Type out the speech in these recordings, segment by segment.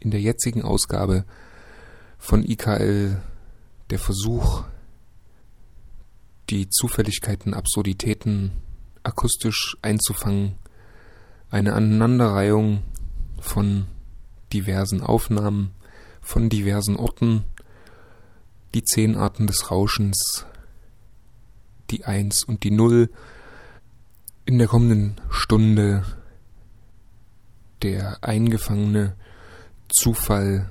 in der jetzigen Ausgabe von IKL der Versuch, die Zufälligkeiten, Absurditäten akustisch einzufangen, eine Aneinanderreihung von diversen Aufnahmen, von diversen Orten, die zehn Arten des Rauschens, die Eins und die Null, in der kommenden Stunde der eingefangene Zufall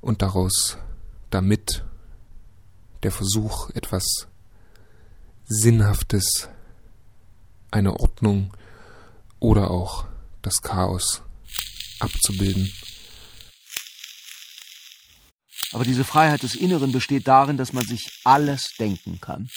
und daraus damit der Versuch, etwas Sinnhaftes, eine Ordnung oder auch das Chaos abzubilden. Aber diese Freiheit des Inneren besteht darin, dass man sich alles denken kann.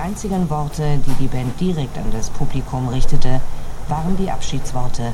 einzigen Worte, die die Band direkt an das Publikum richtete, waren die Abschiedsworte.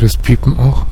Das Piepen auch?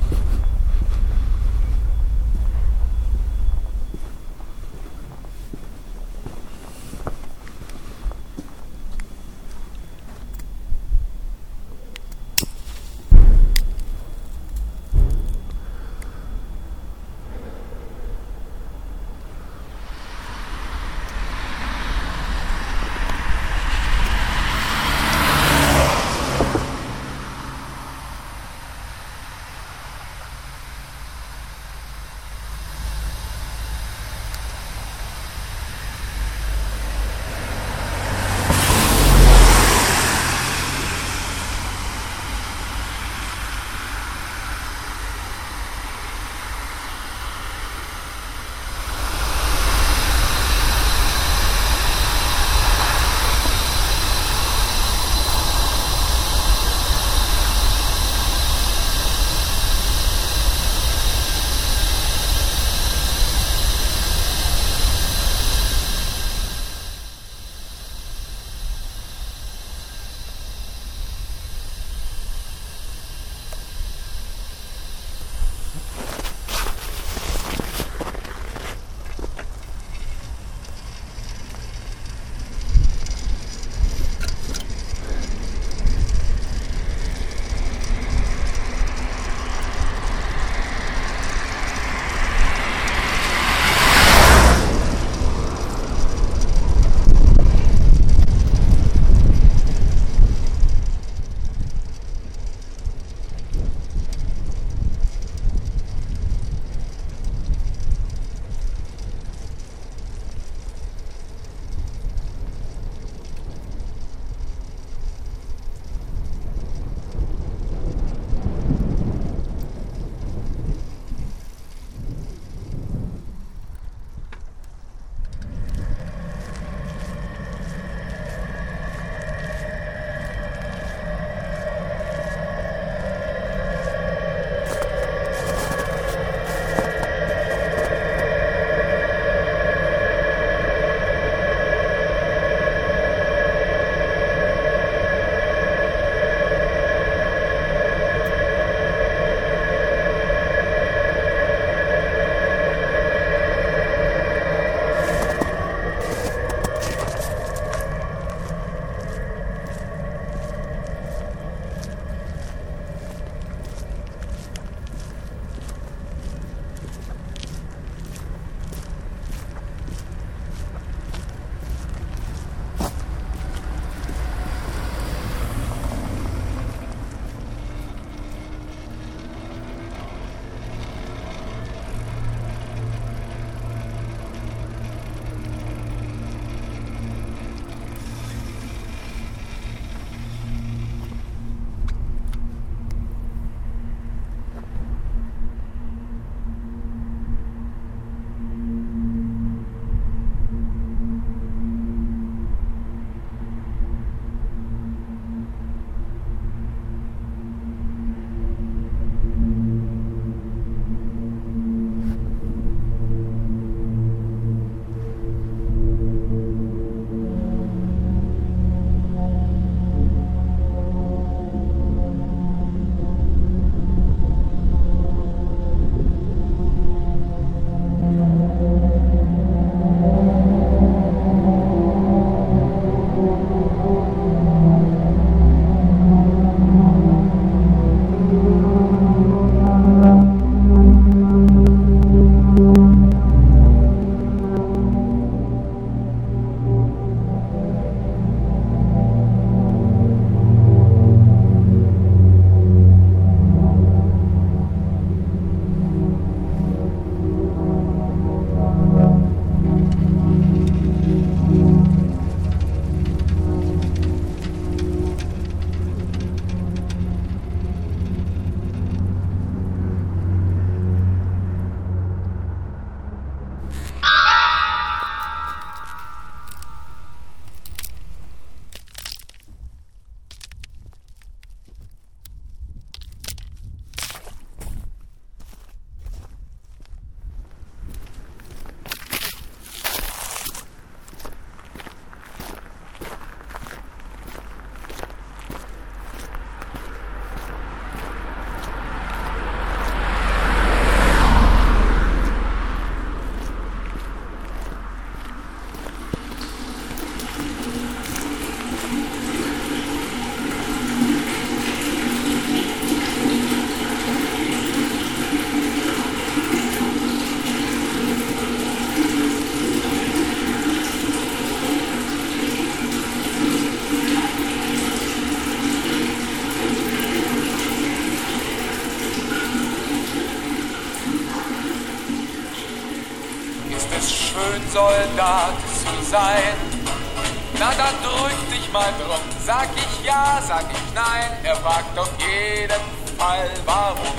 Fragt auf jeden Fall warum.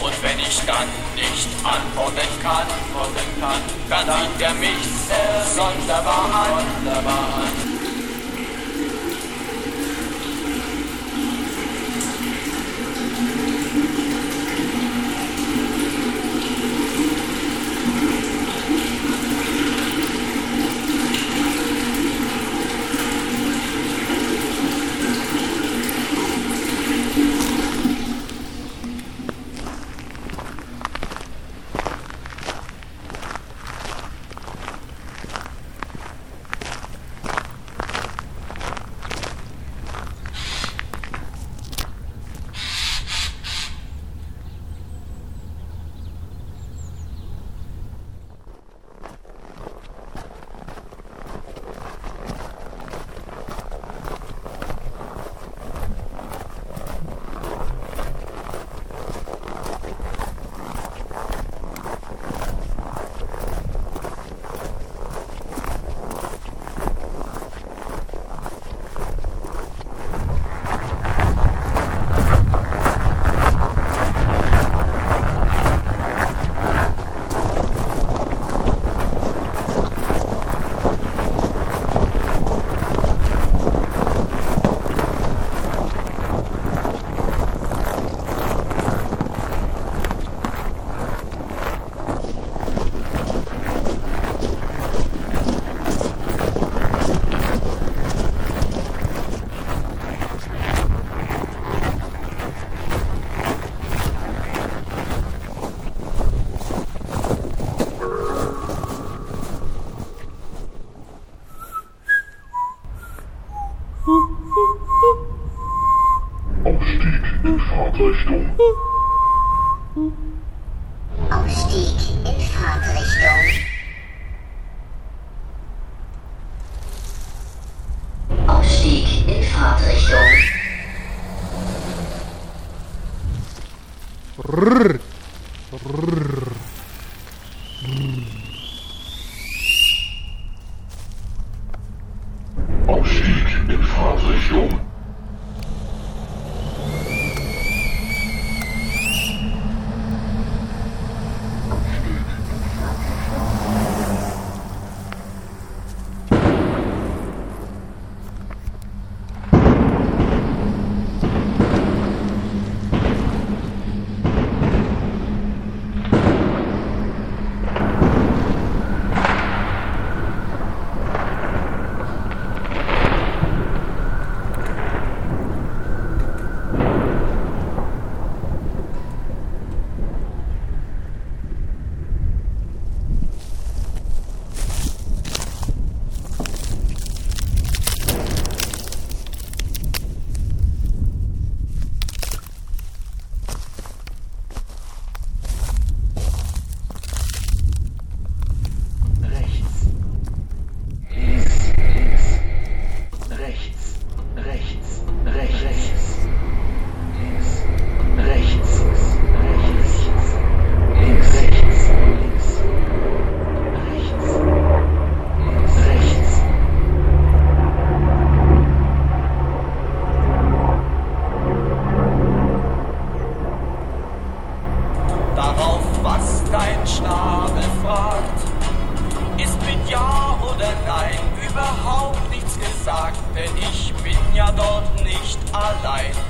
Und wenn ich dann nicht antworten kann, antworten kann dann, sieht er mich sehr sonderbar an. Sonderbar an. Fahrtrichtung. Aufstieg in Fahrtrichtung. Aufstieg in Fahrtrichtung. Rrr. our life.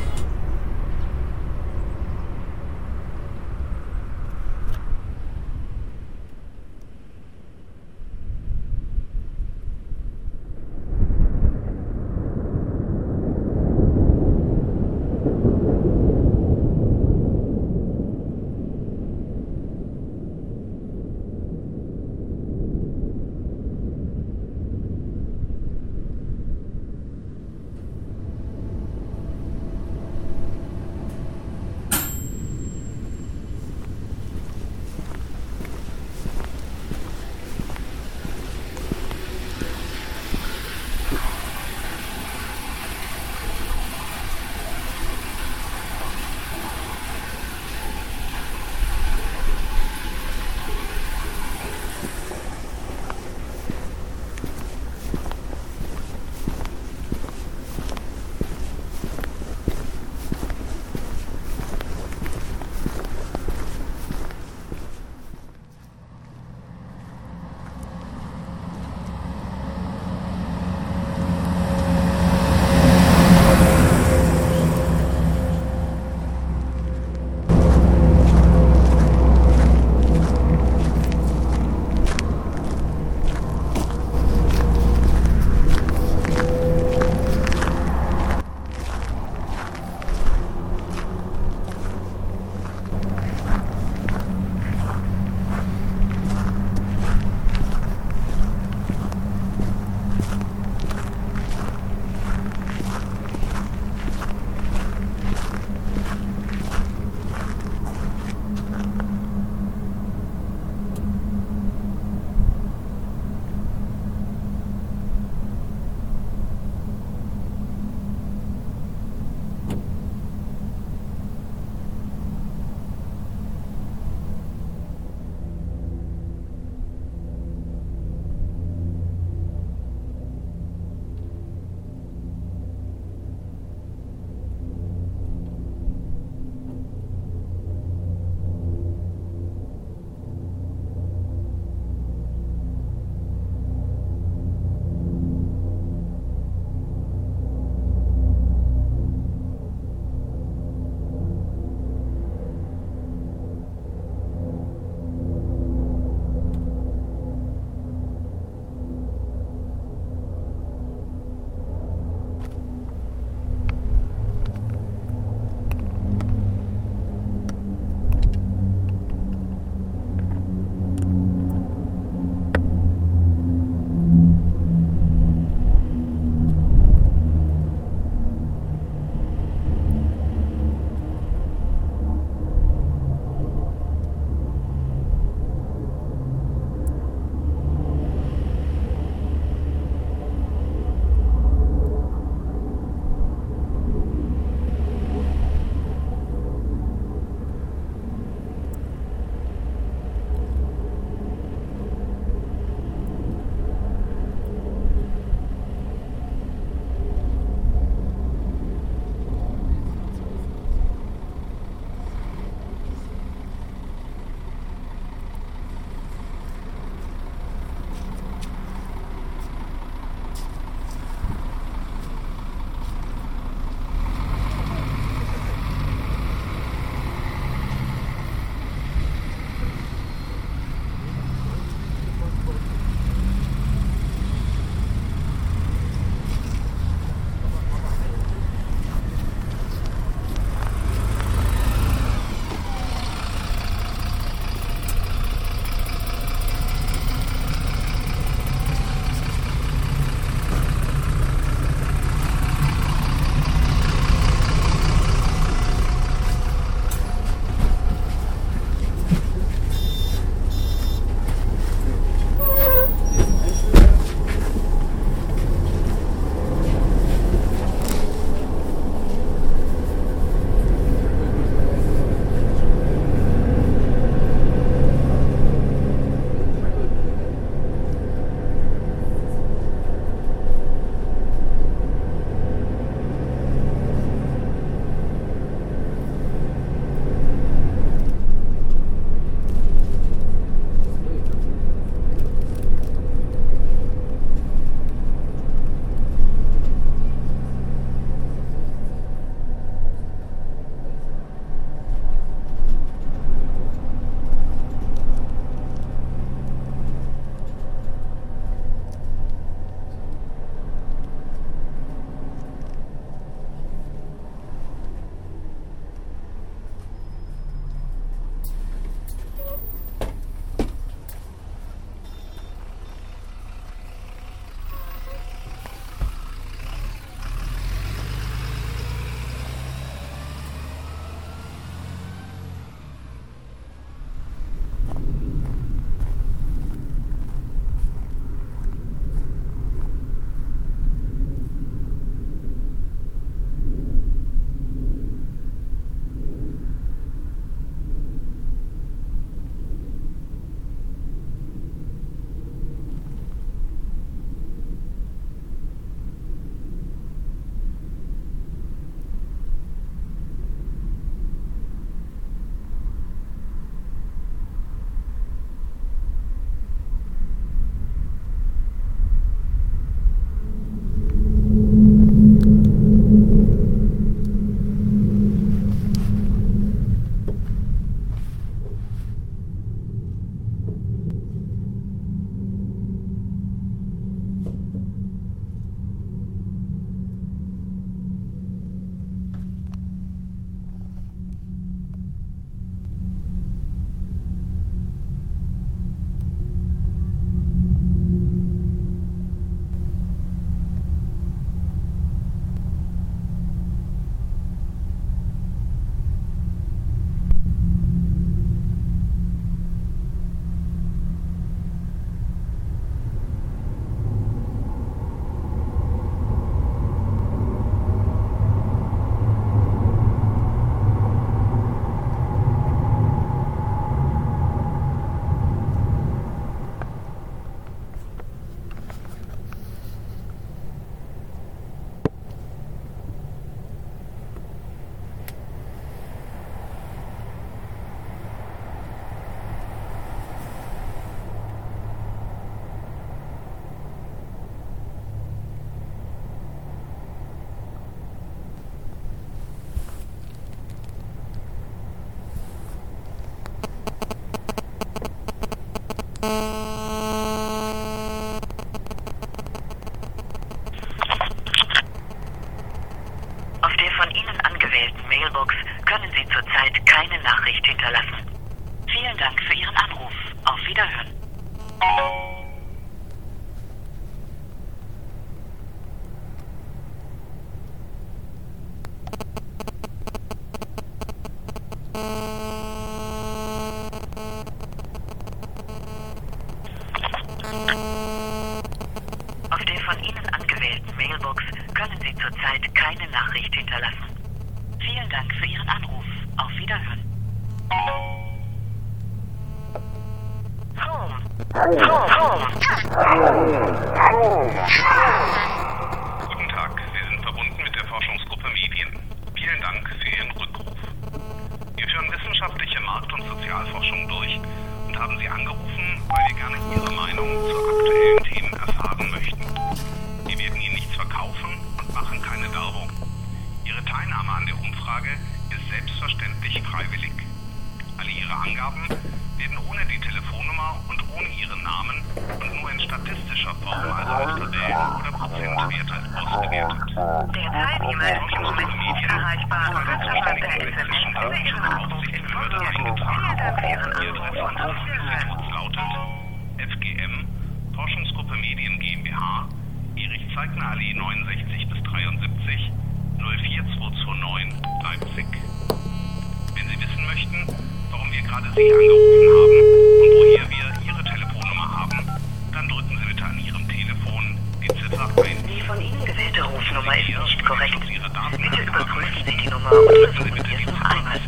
Ist korrekt. Bitte überprüfen Sie die Nummer und versuchen Sie es noch einmal.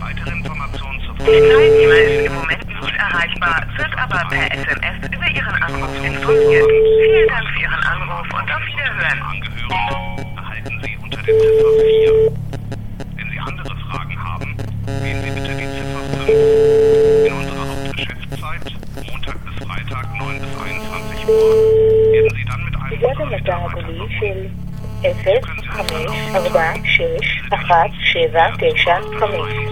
Weitere Informationen zur Die Teilnehmer ist im Moment nicht erreichbar, wird aber per SMS über Ihren Anruf informiert. Vielen Dank für Ihren Anruf und auf Wiederhören. Angehörige, erhalten Sie unter der Ziffer 4. ארבע, שש, אחת, שבע, תשע, חמש.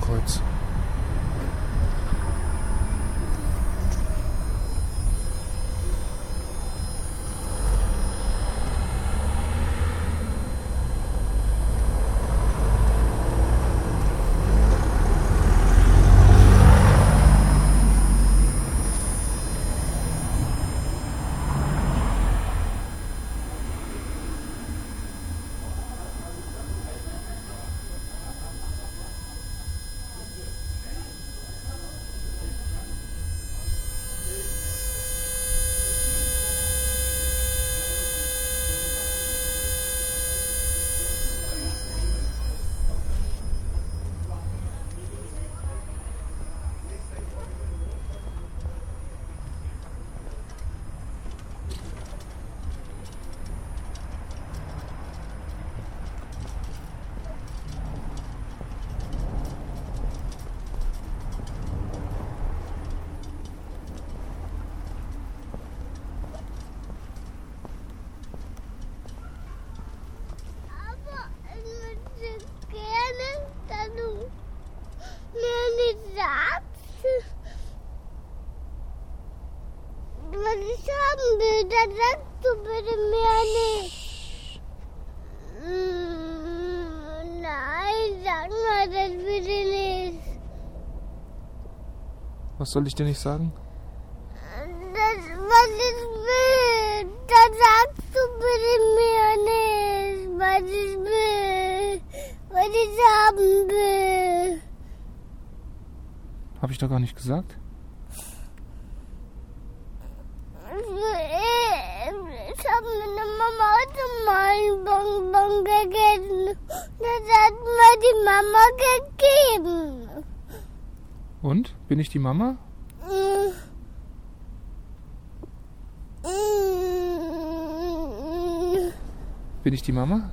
clits. Dann sagst du bitte mir nicht. Mm, Nein, sag mal das bitte nicht. Was soll ich dir nicht sagen? Das, was ich will, dann sagst du bitte mir nicht, was ich will, was ich haben will. Habe ich doch gar nicht gesagt. Ich habe meine Mama heute mal einen Bonbon gegessen. Das hat mir die Mama gegeben. Und? Bin ich die Mama? Bin ich die Mama?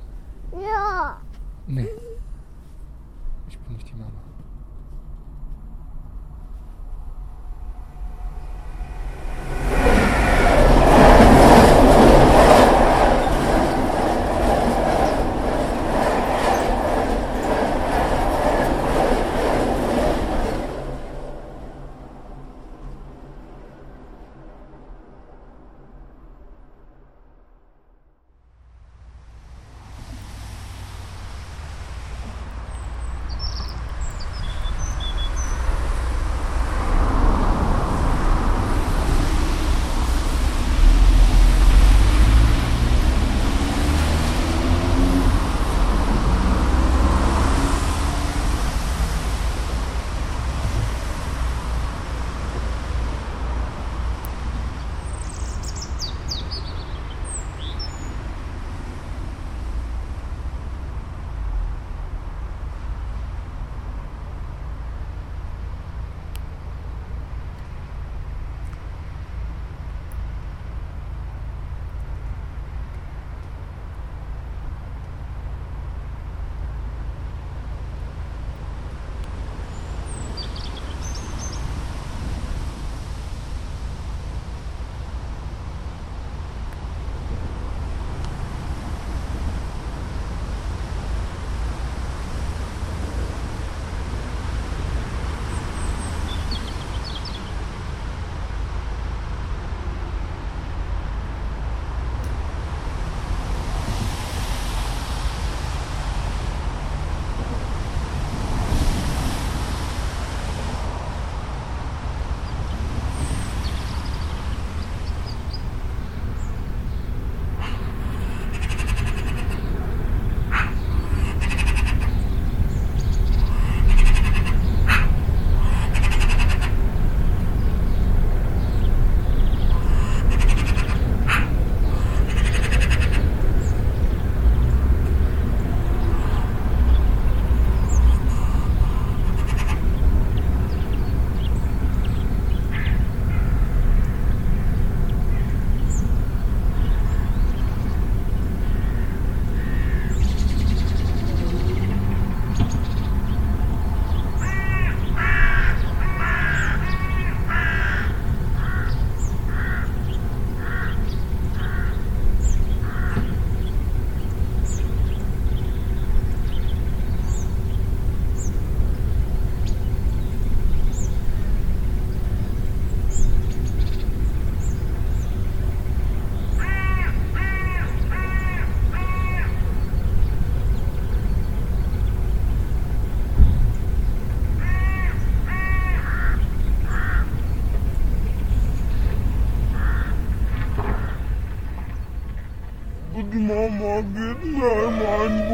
Mama, gib mir meinen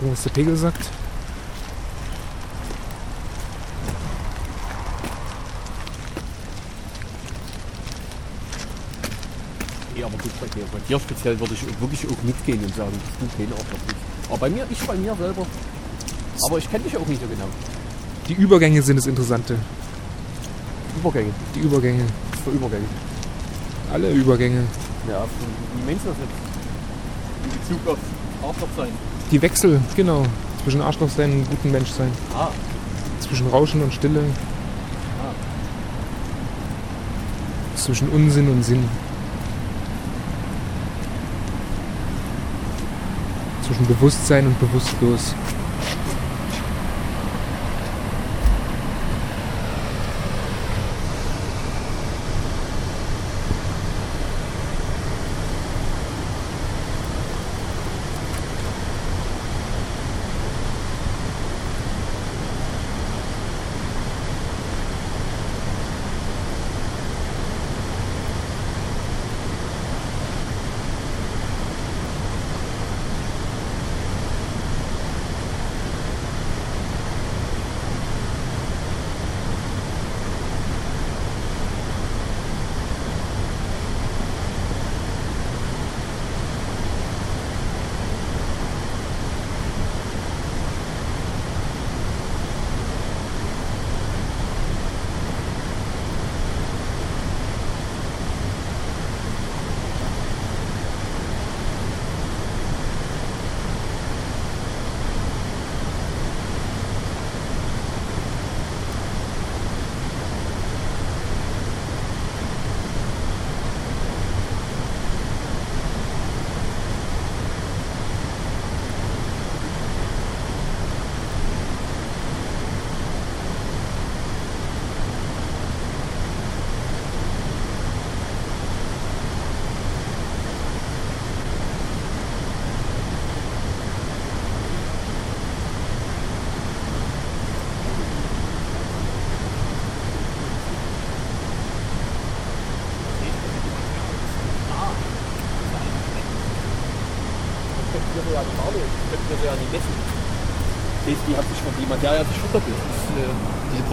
Gucken, was der Pegel sagt. Ja, aber gut, bei dir, bei dir speziell würde ich wirklich auch mitgehen und sagen, das tut keinen Arschloch nicht. Aber bei mir, ich bei mir selber. Aber ich kenne dich auch nicht so genau. Die Übergänge sind das Interessante. Übergänge. Die Übergänge. Was für Übergänge? Alle Übergänge. Ja, wie meinst du das jetzt? In Bezug auf Arschloch sein. Die Wechsel, genau. Zwischen Arschloch sein und guten Mensch sein. Ah, Zwischen Rauschen und Stille. ah. Zwischen Unsinn und Sinn. Zwischen Bewusstsein und bewusstlos.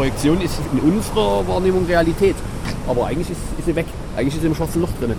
Projektion ist in unserer Wahrnehmung Realität. Aber eigentlich ist, ist sie weg. Eigentlich ist sie im schwarzen Loch drin.